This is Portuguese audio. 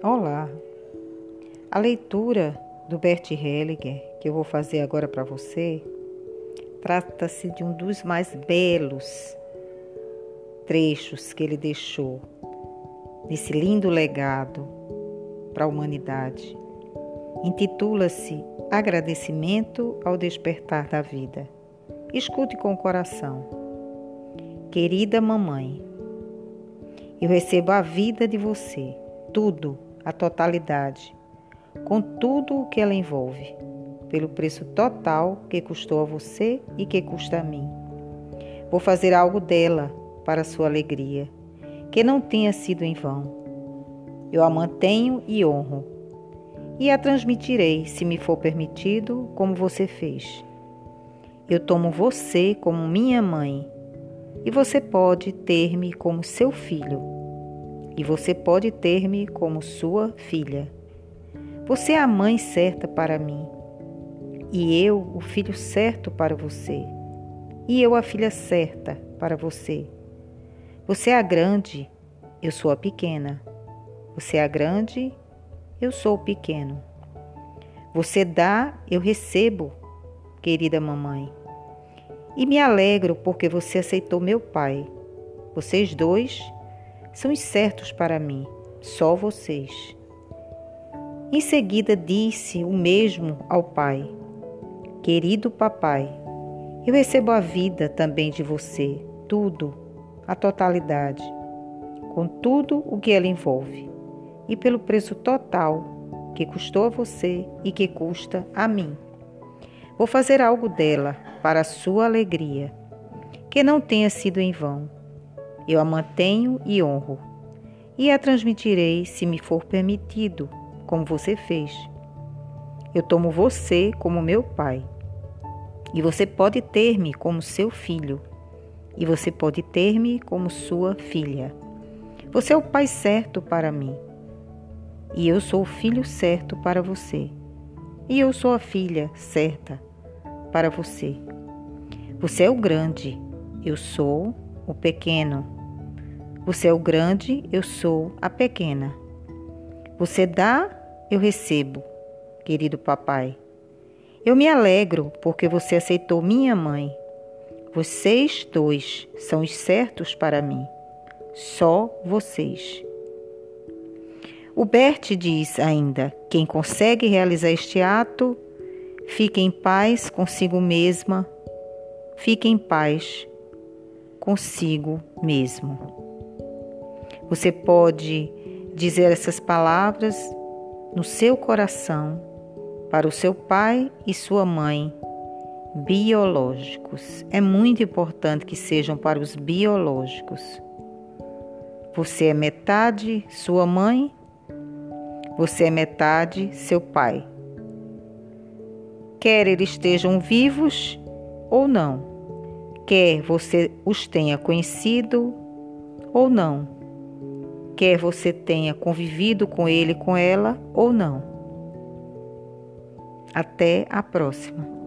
Olá! A leitura do Bert Hellinger que eu vou fazer agora para você trata-se de um dos mais belos trechos que ele deixou nesse lindo legado para a humanidade. Intitula-se Agradecimento ao Despertar da Vida. Escute com o coração. Querida mamãe, eu recebo a vida de você, tudo, a totalidade, com tudo o que ela envolve, pelo preço total que custou a você e que custa a mim. Vou fazer algo dela para sua alegria, que não tenha sido em vão. Eu a mantenho e honro, e a transmitirei, se me for permitido, como você fez. Eu tomo você como minha mãe e você pode ter-me como seu filho, e você pode ter-me como sua filha. Você é a mãe certa para mim, e eu o filho certo para você, e eu a filha certa para você. Você é a grande, eu sou a pequena. Você é a grande, eu sou o pequeno. Você dá, eu recebo, querida mamãe. E me alegro porque você aceitou meu pai. Vocês dois são certos para mim, só vocês. Em seguida disse o mesmo ao pai: Querido papai, eu recebo a vida também de você, tudo, a totalidade, com tudo o que ela envolve, e pelo preço total que custou a você e que custa a mim. Vou fazer algo dela para a sua alegria, que não tenha sido em vão. Eu a mantenho e honro, e a transmitirei se me for permitido, como você fez. Eu tomo você como meu pai, e você pode ter-me como seu filho, e você pode ter-me como sua filha. Você é o pai certo para mim, e eu sou o filho certo para você, e eu sou a filha certa para você. Você é o grande, eu sou o pequeno. Você é o grande, eu sou a pequena. Você dá, eu recebo, querido papai. Eu me alegro porque você aceitou minha mãe. Vocês dois são os certos para mim. Só vocês. O Bert diz ainda: quem consegue realizar este ato Fique em paz consigo mesma, fique em paz consigo mesmo. Você pode dizer essas palavras no seu coração para o seu pai e sua mãe biológicos. É muito importante que sejam para os biológicos. Você é metade sua mãe, você é metade seu pai quer eles estejam vivos ou não, quer você os tenha conhecido ou não, quer você tenha convivido com ele, com ela ou não. Até a próxima.